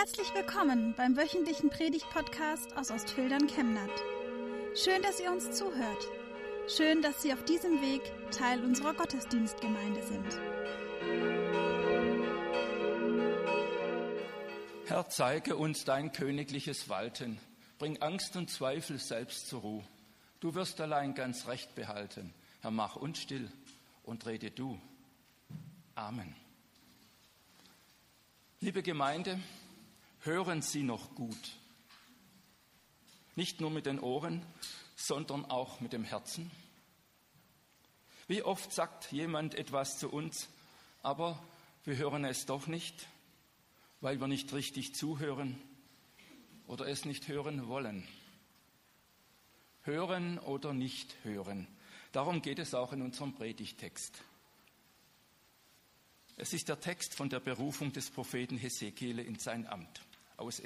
Herzlich willkommen beim wöchentlichen Predigt-Podcast aus Ostfildern Chemnat. Schön, dass ihr uns zuhört. Schön, dass Sie auf diesem Weg Teil unserer Gottesdienstgemeinde sind. Herr, zeige uns dein königliches Walten. Bring Angst und Zweifel selbst zur Ruhe. Du wirst allein ganz recht behalten. Herr, mach uns still und rede du. Amen. Liebe Gemeinde, hören Sie noch gut. Nicht nur mit den Ohren, sondern auch mit dem Herzen. Wie oft sagt jemand etwas zu uns, aber wir hören es doch nicht, weil wir nicht richtig zuhören oder es nicht hören wollen. Hören oder nicht hören. Darum geht es auch in unserem Predigtext. Es ist der Text von der Berufung des Propheten Hesekiel in sein Amt aus,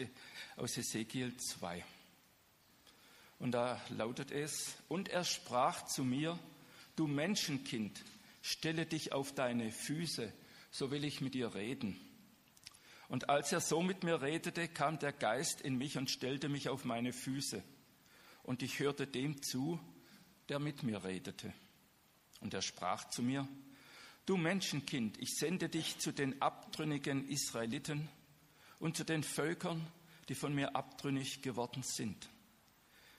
aus Hesekiel 2. Und da lautet es, und er sprach zu mir, du Menschenkind, stelle dich auf deine Füße, so will ich mit dir reden. Und als er so mit mir redete, kam der Geist in mich und stellte mich auf meine Füße. Und ich hörte dem zu, der mit mir redete. Und er sprach zu mir, Du Menschenkind, ich sende dich zu den abtrünnigen Israeliten und zu den Völkern, die von mir abtrünnig geworden sind.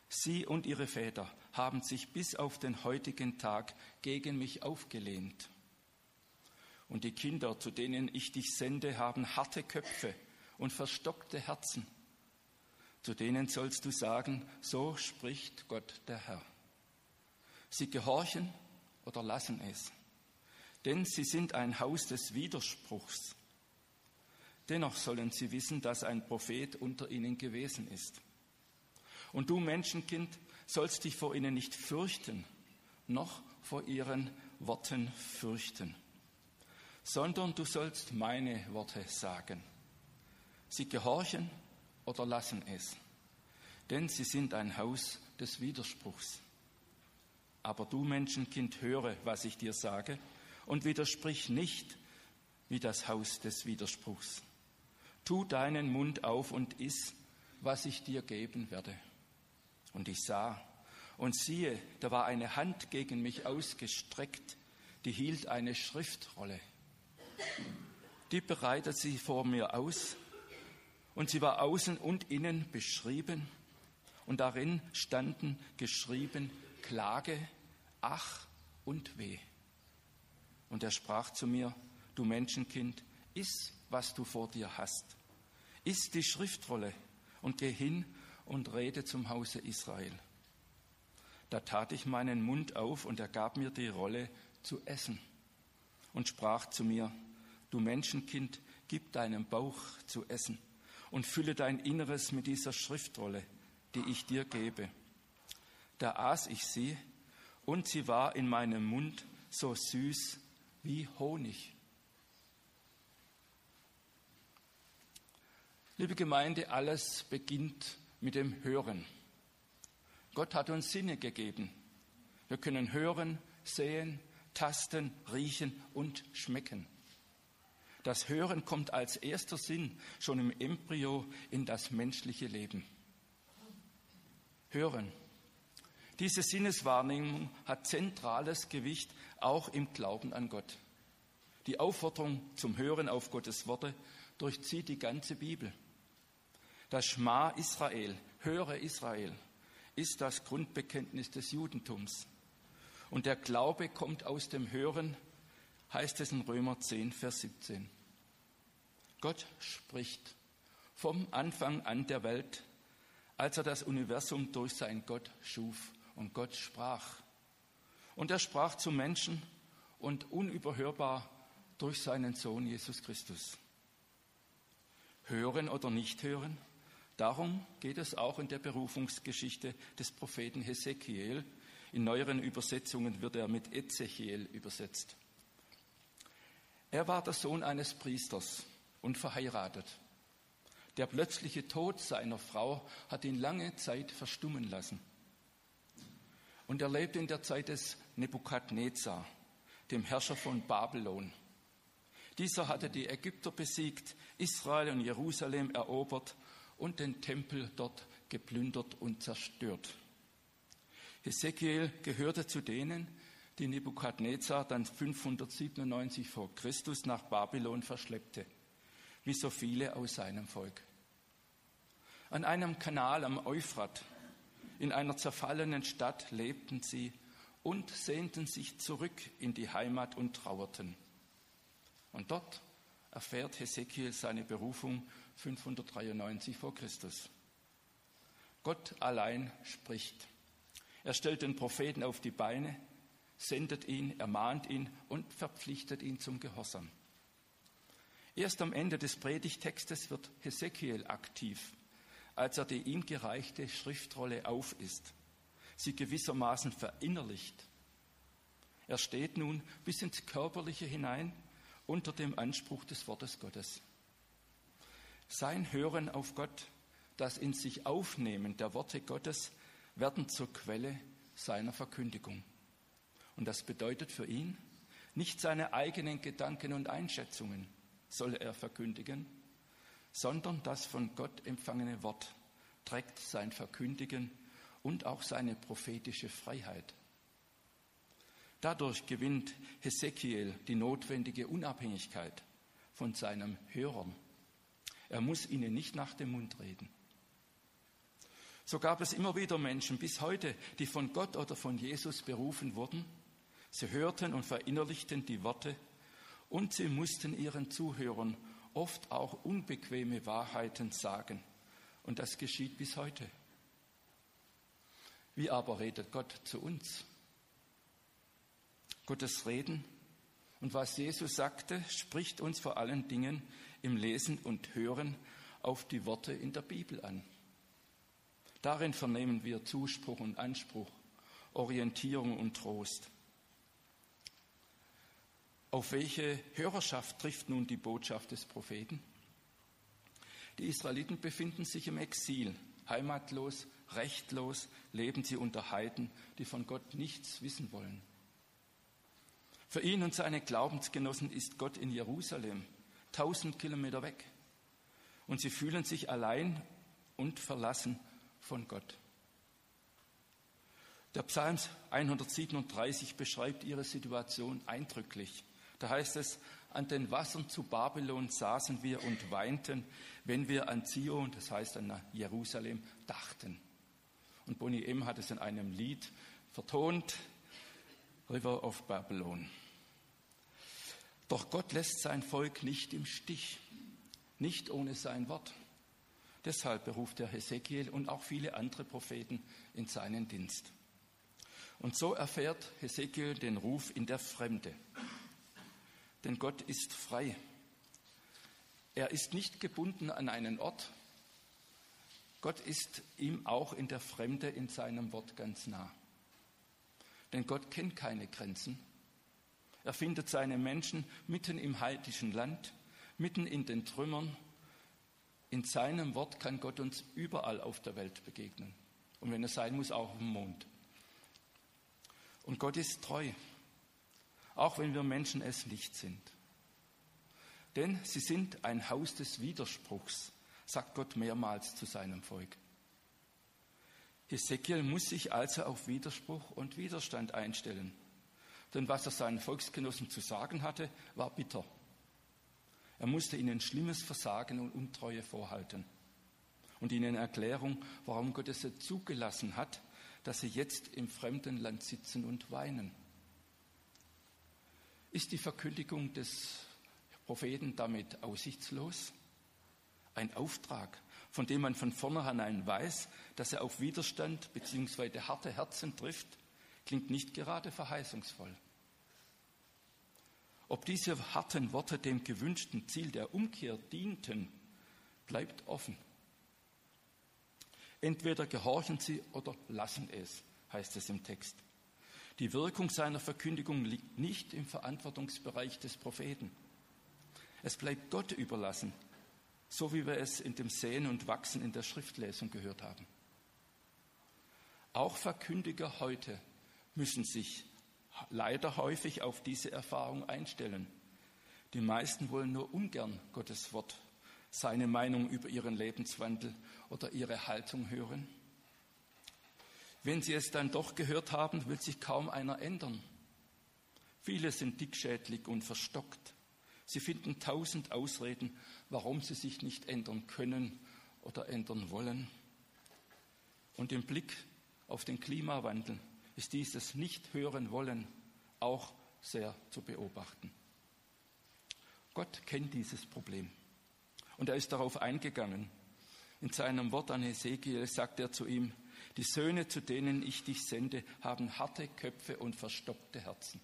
Sie und ihre Väter haben sich bis auf den heutigen Tag gegen mich aufgelehnt. Und die Kinder, zu denen ich dich sende, haben harte Köpfe und verstockte Herzen. Zu denen sollst du sagen, so spricht Gott der Herr. Sie gehorchen oder lassen es denn sie sind ein Haus des Widerspruchs. Dennoch sollen sie wissen, dass ein Prophet unter ihnen gewesen ist. Und du Menschenkind sollst dich vor ihnen nicht fürchten, noch vor ihren Worten fürchten, sondern du sollst meine Worte sagen. Sie gehorchen oder lassen es, denn sie sind ein Haus des Widerspruchs. Aber du Menschenkind, höre, was ich dir sage, und widersprich nicht wie das Haus des Widerspruchs. Tu deinen Mund auf und iss, was ich dir geben werde. Und ich sah, und siehe, da war eine Hand gegen mich ausgestreckt, die hielt eine Schriftrolle. Die bereitet sie vor mir aus, und sie war außen und innen beschrieben, und darin standen geschrieben Klage, Ach und Weh. Und er sprach zu mir, du Menschenkind, iss, was du vor dir hast. Iss die Schriftrolle und geh hin und rede zum Hause Israel. Da tat ich meinen Mund auf und er gab mir die Rolle zu essen und sprach zu mir, du Menschenkind, gib deinem Bauch zu essen und fülle dein Inneres mit dieser Schriftrolle, die ich dir gebe. Da aß ich sie und sie war in meinem Mund so süß wie Honig. Liebe Gemeinde, alles beginnt mit dem Hören. Gott hat uns Sinne gegeben. Wir können hören, sehen, tasten, riechen und schmecken. Das Hören kommt als erster Sinn schon im Embryo in das menschliche Leben. Hören. Diese Sinneswahrnehmung hat zentrales Gewicht auch im Glauben an Gott. Die Aufforderung zum Hören auf Gottes Worte durchzieht die ganze Bibel. Das Schma Israel, höre Israel, ist das Grundbekenntnis des Judentums. Und der Glaube kommt aus dem Hören, heißt es in Römer 10, Vers 17. Gott spricht vom Anfang an der Welt, als er das Universum durch sein Gott schuf. Und Gott sprach. Und er sprach zu Menschen und unüberhörbar durch seinen Sohn Jesus Christus. Hören oder nicht hören, darum geht es auch in der Berufungsgeschichte des Propheten Hesekiel. In neueren Übersetzungen wird er mit Ezechiel übersetzt. Er war der Sohn eines Priesters und verheiratet. Der plötzliche Tod seiner Frau hat ihn lange Zeit verstummen lassen. Und er lebte in der Zeit des Nebukadnezar, dem Herrscher von Babylon. Dieser hatte die Ägypter besiegt, Israel und Jerusalem erobert und den Tempel dort geplündert und zerstört. Hesekiel gehörte zu denen, die Nebukadnezar dann 597 vor Christus nach Babylon verschleppte, wie so viele aus seinem Volk. An einem Kanal am Euphrat, in einer zerfallenen Stadt, lebten sie und sehnten sich zurück in die Heimat und trauerten. Und dort erfährt Hesekiel seine Berufung 593 vor Christus. Gott allein spricht. Er stellt den Propheten auf die Beine, sendet ihn, ermahnt ihn und verpflichtet ihn zum Gehorsam. Erst am Ende des Predigtextes wird Hesekiel aktiv, als er die ihm gereichte Schriftrolle auf ist, sie gewissermaßen verinnerlicht. Er steht nun bis ins Körperliche hinein unter dem Anspruch des Wortes Gottes. Sein Hören auf Gott, das in sich Aufnehmen der Worte Gottes werden zur Quelle seiner Verkündigung. Und das bedeutet für ihn, nicht seine eigenen Gedanken und Einschätzungen soll er verkündigen, sondern das von Gott empfangene Wort trägt sein Verkündigen und auch seine prophetische Freiheit. Dadurch gewinnt Hesekiel die notwendige Unabhängigkeit von seinen Hörern. Er muss ihnen nicht nach dem Mund reden. So gab es immer wieder Menschen bis heute, die von Gott oder von Jesus berufen wurden. Sie hörten und verinnerlichten die Worte und sie mussten ihren Zuhörern oft auch unbequeme Wahrheiten sagen. Und das geschieht bis heute. Wie aber redet Gott zu uns? Gottes Reden und was Jesus sagte, spricht uns vor allen Dingen im Lesen und Hören auf die Worte in der Bibel an. Darin vernehmen wir Zuspruch und Anspruch, Orientierung und Trost. Auf welche Hörerschaft trifft nun die Botschaft des Propheten? Die Israeliten befinden sich im Exil, heimatlos, rechtlos, leben sie unter Heiden, die von Gott nichts wissen wollen. Für ihn und seine Glaubensgenossen ist Gott in Jerusalem, tausend Kilometer weg. Und sie fühlen sich allein und verlassen von Gott. Der Psalm 137 beschreibt ihre Situation eindrücklich. Da heißt es, an den Wassern zu Babylon saßen wir und weinten, wenn wir an Zion, das heißt an Jerusalem, dachten. Und Bonnie M. hat es in einem Lied vertont, River of Babylon. Doch Gott lässt sein Volk nicht im Stich, nicht ohne sein Wort. Deshalb beruft er Hesekiel und auch viele andere Propheten in seinen Dienst. Und so erfährt Hesekiel den Ruf in der Fremde. Denn Gott ist frei. Er ist nicht gebunden an einen Ort. Gott ist ihm auch in der Fremde in seinem Wort ganz nah. Denn Gott kennt keine Grenzen. Er findet seine Menschen mitten im heidischen Land, mitten in den Trümmern in seinem Wort kann Gott uns überall auf der Welt begegnen. Und wenn es sein muss, auch auf dem Mond. Und Gott ist treu, auch wenn wir Menschen es nicht sind. Denn sie sind ein Haus des Widerspruchs, sagt Gott mehrmals zu seinem Volk. Hesekiel muss sich also auf Widerspruch und Widerstand einstellen. Denn was er seinen Volksgenossen zu sagen hatte, war bitter. Er musste ihnen schlimmes Versagen und Untreue vorhalten und ihnen Erklärung, warum Gott es zugelassen hat, dass sie jetzt im fremden Land sitzen und weinen. Ist die Verkündigung des Propheten damit aussichtslos? Ein Auftrag, von dem man von vornherein weiß, dass er auf Widerstand bzw. harte Herzen trifft, klingt nicht gerade verheißungsvoll. Ob diese harten Worte dem gewünschten Ziel der Umkehr dienten, bleibt offen. Entweder gehorchen sie oder lassen es, heißt es im Text. Die Wirkung seiner Verkündigung liegt nicht im Verantwortungsbereich des Propheten. Es bleibt Gott überlassen, so wie wir es in dem Sehen und Wachsen in der Schriftlesung gehört haben. Auch Verkündiger heute müssen sich leider häufig auf diese Erfahrung einstellen. Die meisten wollen nur ungern Gottes Wort, seine Meinung über ihren Lebenswandel oder ihre Haltung hören. Wenn sie es dann doch gehört haben, will sich kaum einer ändern. Viele sind dickschädlich und verstockt. Sie finden tausend Ausreden, warum sie sich nicht ändern können oder ändern wollen. Und im Blick auf den Klimawandel ist dieses Nicht-Hören wollen auch sehr zu beobachten. Gott kennt dieses Problem und er ist darauf eingegangen. In seinem Wort an Ezekiel sagt er zu ihm, die Söhne, zu denen ich dich sende, haben harte Köpfe und verstockte Herzen.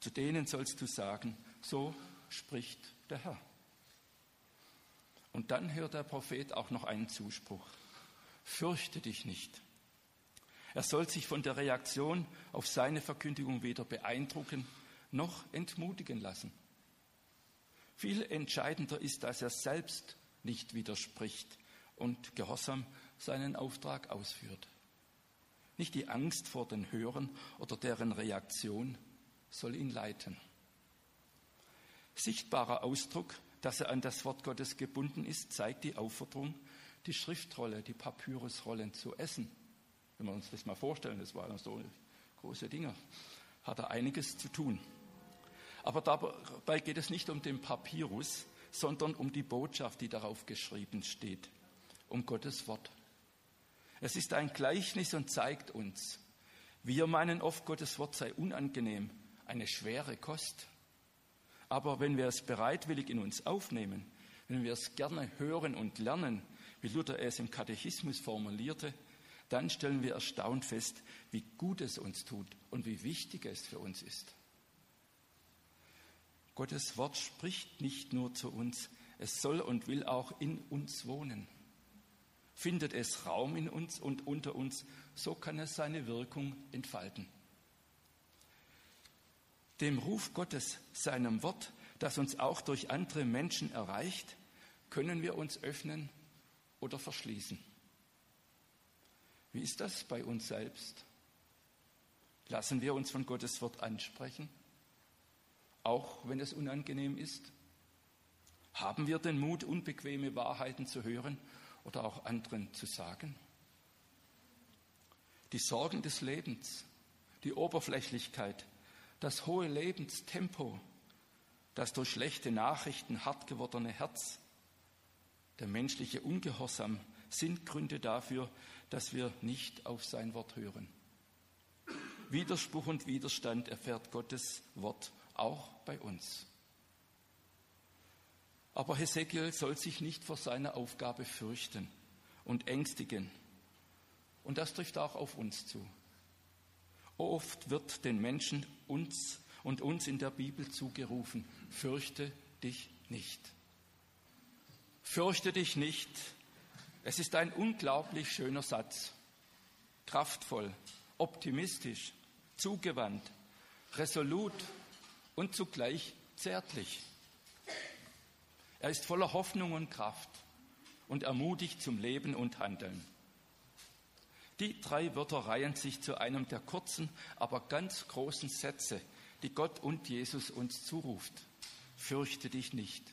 Zu denen sollst du sagen, so spricht der Herr. Und dann hört der Prophet auch noch einen Zuspruch. Fürchte dich nicht. Er soll sich von der Reaktion auf seine Verkündigung weder beeindrucken noch entmutigen lassen. Viel entscheidender ist, dass er selbst nicht widerspricht und gehorsam seinen Auftrag ausführt. Nicht die Angst vor den Hörern oder deren Reaktion soll ihn leiten. Sichtbarer Ausdruck, dass er an das Wort Gottes gebunden ist, zeigt die Aufforderung, die Schriftrolle, die Papyrusrollen zu essen. Wenn wir uns das mal vorstellen, das waren so große Dinge, hat er einiges zu tun. Aber dabei geht es nicht um den Papyrus, sondern um die Botschaft, die darauf geschrieben steht, um Gottes Wort. Es ist ein Gleichnis und zeigt uns, wir meinen oft, Gottes Wort sei unangenehm, eine schwere Kost. Aber wenn wir es bereitwillig in uns aufnehmen, wenn wir es gerne hören und lernen, wie Luther es im Katechismus formulierte, dann stellen wir erstaunt fest, wie gut es uns tut und wie wichtig es für uns ist. Gottes Wort spricht nicht nur zu uns, es soll und will auch in uns wohnen. Findet es Raum in uns und unter uns, so kann es seine Wirkung entfalten. Dem Ruf Gottes, seinem Wort, das uns auch durch andere Menschen erreicht, können wir uns öffnen oder verschließen. Wie ist das bei uns selbst? Lassen wir uns von Gottes Wort ansprechen, auch wenn es unangenehm ist? Haben wir den Mut, unbequeme Wahrheiten zu hören oder auch anderen zu sagen? Die Sorgen des Lebens, die Oberflächlichkeit, das hohe Lebenstempo, das durch schlechte Nachrichten hart gewordene Herz, der menschliche Ungehorsam sind Gründe dafür, dass wir nicht auf sein Wort hören. Widerspruch und Widerstand erfährt Gottes Wort auch bei uns. Aber Hesekiel soll sich nicht vor seiner Aufgabe fürchten und ängstigen. Und das trifft auch auf uns zu. Oft wird den Menschen uns und uns in der Bibel zugerufen, fürchte dich nicht. Fürchte dich nicht. Es ist ein unglaublich schöner Satz. Kraftvoll, optimistisch, zugewandt, resolut und zugleich zärtlich. Er ist voller Hoffnung und Kraft und ermutigt zum Leben und Handeln. Die drei Wörter reihen sich zu einem der kurzen, aber ganz großen Sätze, die Gott und Jesus uns zuruft. Fürchte dich nicht.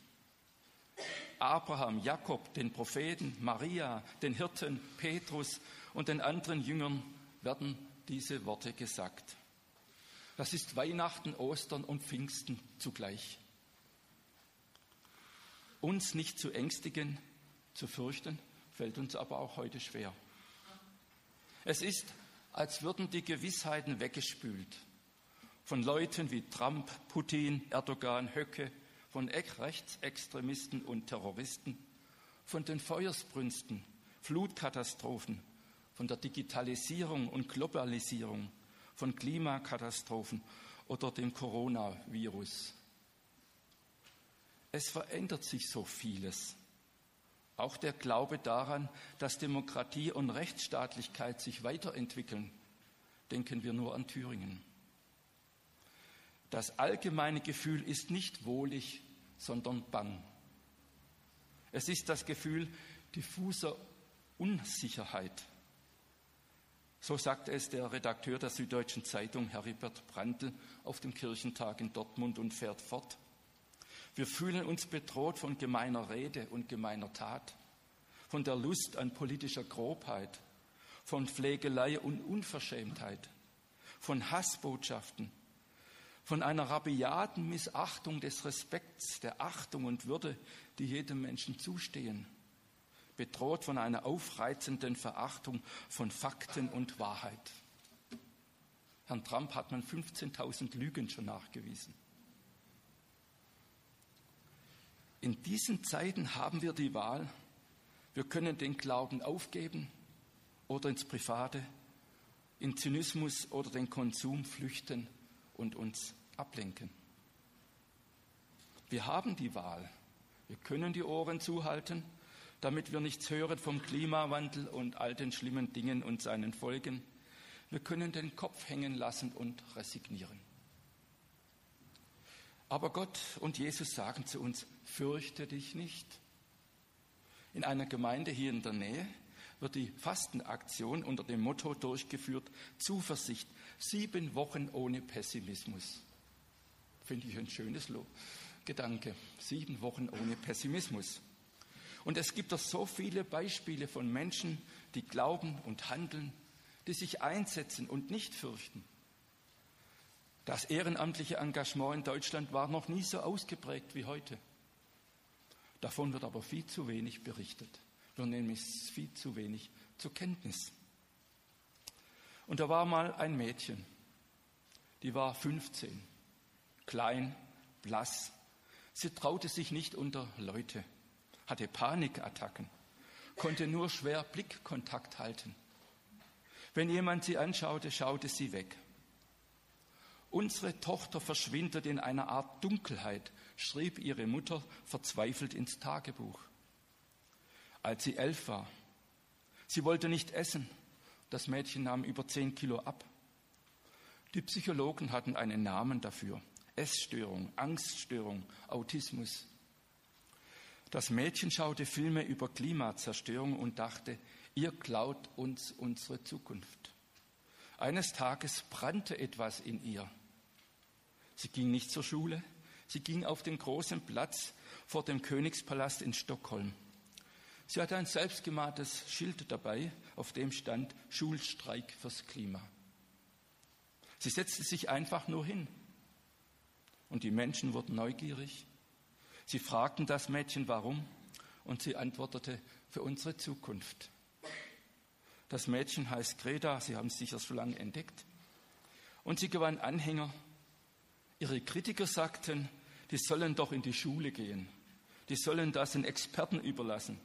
Abraham, Jakob, den Propheten, Maria, den Hirten, Petrus und den anderen Jüngern werden diese Worte gesagt. Das ist Weihnachten, Ostern und Pfingsten zugleich. Uns nicht zu ängstigen, zu fürchten, fällt uns aber auch heute schwer. Es ist, als würden die Gewissheiten weggespült von Leuten wie Trump, Putin, Erdogan, Höcke, von Rechtsextremisten und Terroristen, von den Feuersbrünsten, Flutkatastrophen, von der Digitalisierung und Globalisierung, von Klimakatastrophen oder dem Coronavirus. Es verändert sich so vieles. Auch der Glaube daran, dass Demokratie und Rechtsstaatlichkeit sich weiterentwickeln. Denken wir nur an Thüringen. Das allgemeine Gefühl ist nicht wohlig, sondern bang. Es ist das Gefühl diffuser Unsicherheit. So sagt es der Redakteur der Süddeutschen Zeitung, Heribert Brandl, auf dem Kirchentag in Dortmund und fährt fort. Wir fühlen uns bedroht von gemeiner Rede und gemeiner Tat, von der Lust an politischer Grobheit, von Pflegelei und Unverschämtheit, von Hassbotschaften, von einer rabiaten Missachtung des Respekts, der Achtung und Würde, die jedem Menschen zustehen, bedroht von einer aufreizenden Verachtung von Fakten und Wahrheit. Herrn Trump hat man 15.000 Lügen schon nachgewiesen. In diesen Zeiten haben wir die Wahl, wir können den Glauben aufgeben oder ins Private, in Zynismus oder den Konsum flüchten und uns ablenken. Wir haben die Wahl. Wir können die Ohren zuhalten, damit wir nichts hören vom Klimawandel und all den schlimmen Dingen und seinen Folgen. Wir können den Kopf hängen lassen und resignieren. Aber Gott und Jesus sagen zu uns, fürchte dich nicht. In einer Gemeinde hier in der Nähe wird die Fastenaktion unter dem Motto durchgeführt, Zuversicht, sieben Wochen ohne Pessimismus. Finde ich ein schönes Gedanke, sieben Wochen ohne Pessimismus. Und es gibt doch so viele Beispiele von Menschen, die glauben und handeln, die sich einsetzen und nicht fürchten. Das ehrenamtliche Engagement in Deutschland war noch nie so ausgeprägt wie heute. Davon wird aber viel zu wenig berichtet. Wir nehmen es viel zu wenig zur Kenntnis. Und da war mal ein Mädchen, die war 15, klein, blass. Sie traute sich nicht unter Leute, hatte Panikattacken, konnte nur schwer Blickkontakt halten. Wenn jemand sie anschaute, schaute sie weg. Unsere Tochter verschwindet in einer Art Dunkelheit, schrieb ihre Mutter verzweifelt ins Tagebuch. Als sie elf war, sie wollte nicht essen, das Mädchen nahm über zehn Kilo ab. Die Psychologen hatten einen Namen dafür. Essstörung, Angststörung, Autismus. Das Mädchen schaute Filme über Klimazerstörung und dachte, ihr klaut uns unsere Zukunft. Eines Tages brannte etwas in ihr. Sie ging nicht zur Schule, sie ging auf den großen Platz vor dem Königspalast in Stockholm. Sie hatte ein selbstgemaltes Schild dabei, auf dem stand Schulstreik fürs Klima. Sie setzte sich einfach nur hin. Und die Menschen wurden neugierig. Sie fragten das Mädchen, warum, und sie antwortete, für unsere Zukunft. Das Mädchen heißt Greta, Sie haben es sicher schon lange entdeckt. Und sie gewann Anhänger Ihre Kritiker sagten, die sollen doch in die Schule gehen. Die sollen das den Experten überlassen.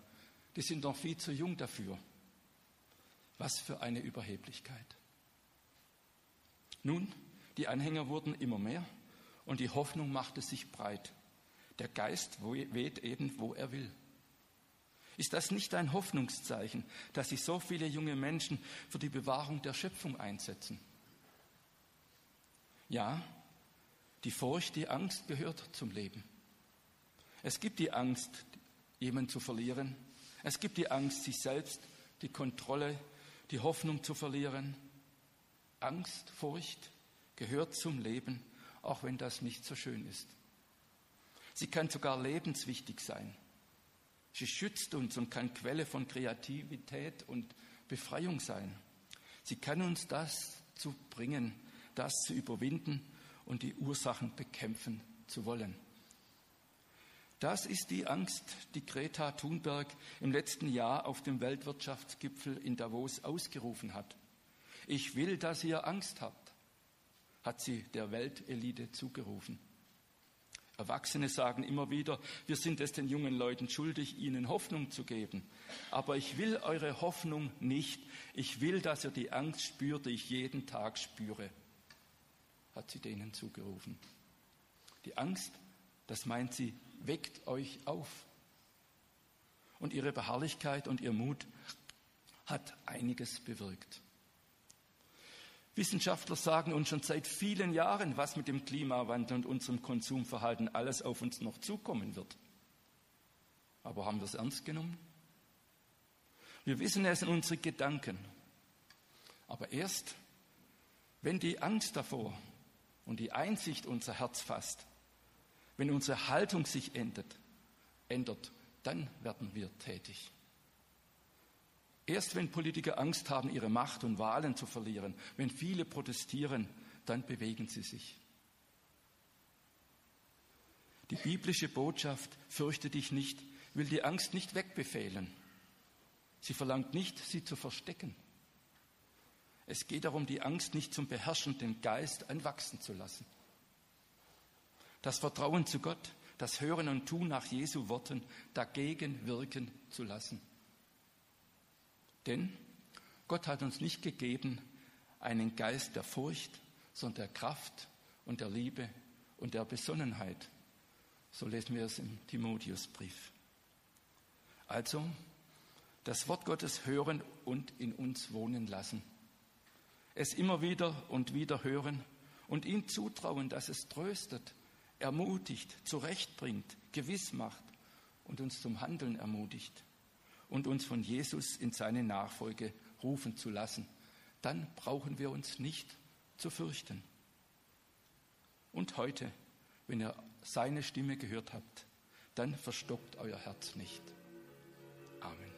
Die sind noch viel zu jung dafür. Was für eine Überheblichkeit. Nun, die Anhänger wurden immer mehr und die Hoffnung machte sich breit. Der Geist weht eben, wo er will. Ist das nicht ein Hoffnungszeichen, dass sich so viele junge Menschen für die Bewahrung der Schöpfung einsetzen? Ja, die Furcht, die Angst gehört zum Leben. Es gibt die Angst, jemanden zu verlieren. Es gibt die Angst, sich selbst, die Kontrolle, die Hoffnung zu verlieren. Angst, Furcht gehört zum Leben, auch wenn das nicht so schön ist. Sie kann sogar lebenswichtig sein. Sie schützt uns und kann Quelle von Kreativität und Befreiung sein. Sie kann uns das zu bringen, das zu überwinden und die Ursachen bekämpfen zu wollen. Das ist die Angst, die Greta Thunberg im letzten Jahr auf dem Weltwirtschaftsgipfel in Davos ausgerufen hat. Ich will, dass ihr Angst habt, hat sie der Weltelite zugerufen. Erwachsene sagen immer wieder, wir sind es den jungen Leuten schuldig, ihnen Hoffnung zu geben. Aber ich will eure Hoffnung nicht. Ich will, dass ihr die Angst spürt, die ich jeden Tag spüre hat sie denen zugerufen. Die Angst, das meint sie, weckt euch auf. Und ihre Beharrlichkeit und ihr Mut hat einiges bewirkt. Wissenschaftler sagen uns schon seit vielen Jahren, was mit dem Klimawandel und unserem Konsumverhalten alles auf uns noch zukommen wird. Aber haben wir es ernst genommen? Wir wissen es in unseren Gedanken. Aber erst, wenn die Angst davor und die Einsicht unser Herz fasst, Wenn unsere Haltung sich ändert, ändert, dann werden wir tätig. Erst wenn Politiker Angst haben, ihre Macht und Wahlen zu verlieren, wenn viele protestieren, dann bewegen sie sich. Die biblische Botschaft, fürchte dich nicht, will die Angst nicht wegbefehlen. Sie verlangt nicht, sie zu verstecken. Es geht darum, die Angst nicht zum beherrschenden Geist anwachsen zu lassen. Das Vertrauen zu Gott, das Hören und Tun nach Jesu Worten dagegen wirken zu lassen. Denn Gott hat uns nicht gegeben einen Geist der Furcht, sondern der Kraft und der Liebe und der Besonnenheit. So lesen wir es im Timotheusbrief. Also das Wort Gottes hören und in uns wohnen lassen. Es immer wieder und wieder hören und ihm zutrauen, dass es tröstet, ermutigt, zurechtbringt, gewiss macht und uns zum Handeln ermutigt und uns von Jesus in seine Nachfolge rufen zu lassen. Dann brauchen wir uns nicht zu fürchten. Und heute, wenn ihr seine Stimme gehört habt, dann verstockt euer Herz nicht. Amen.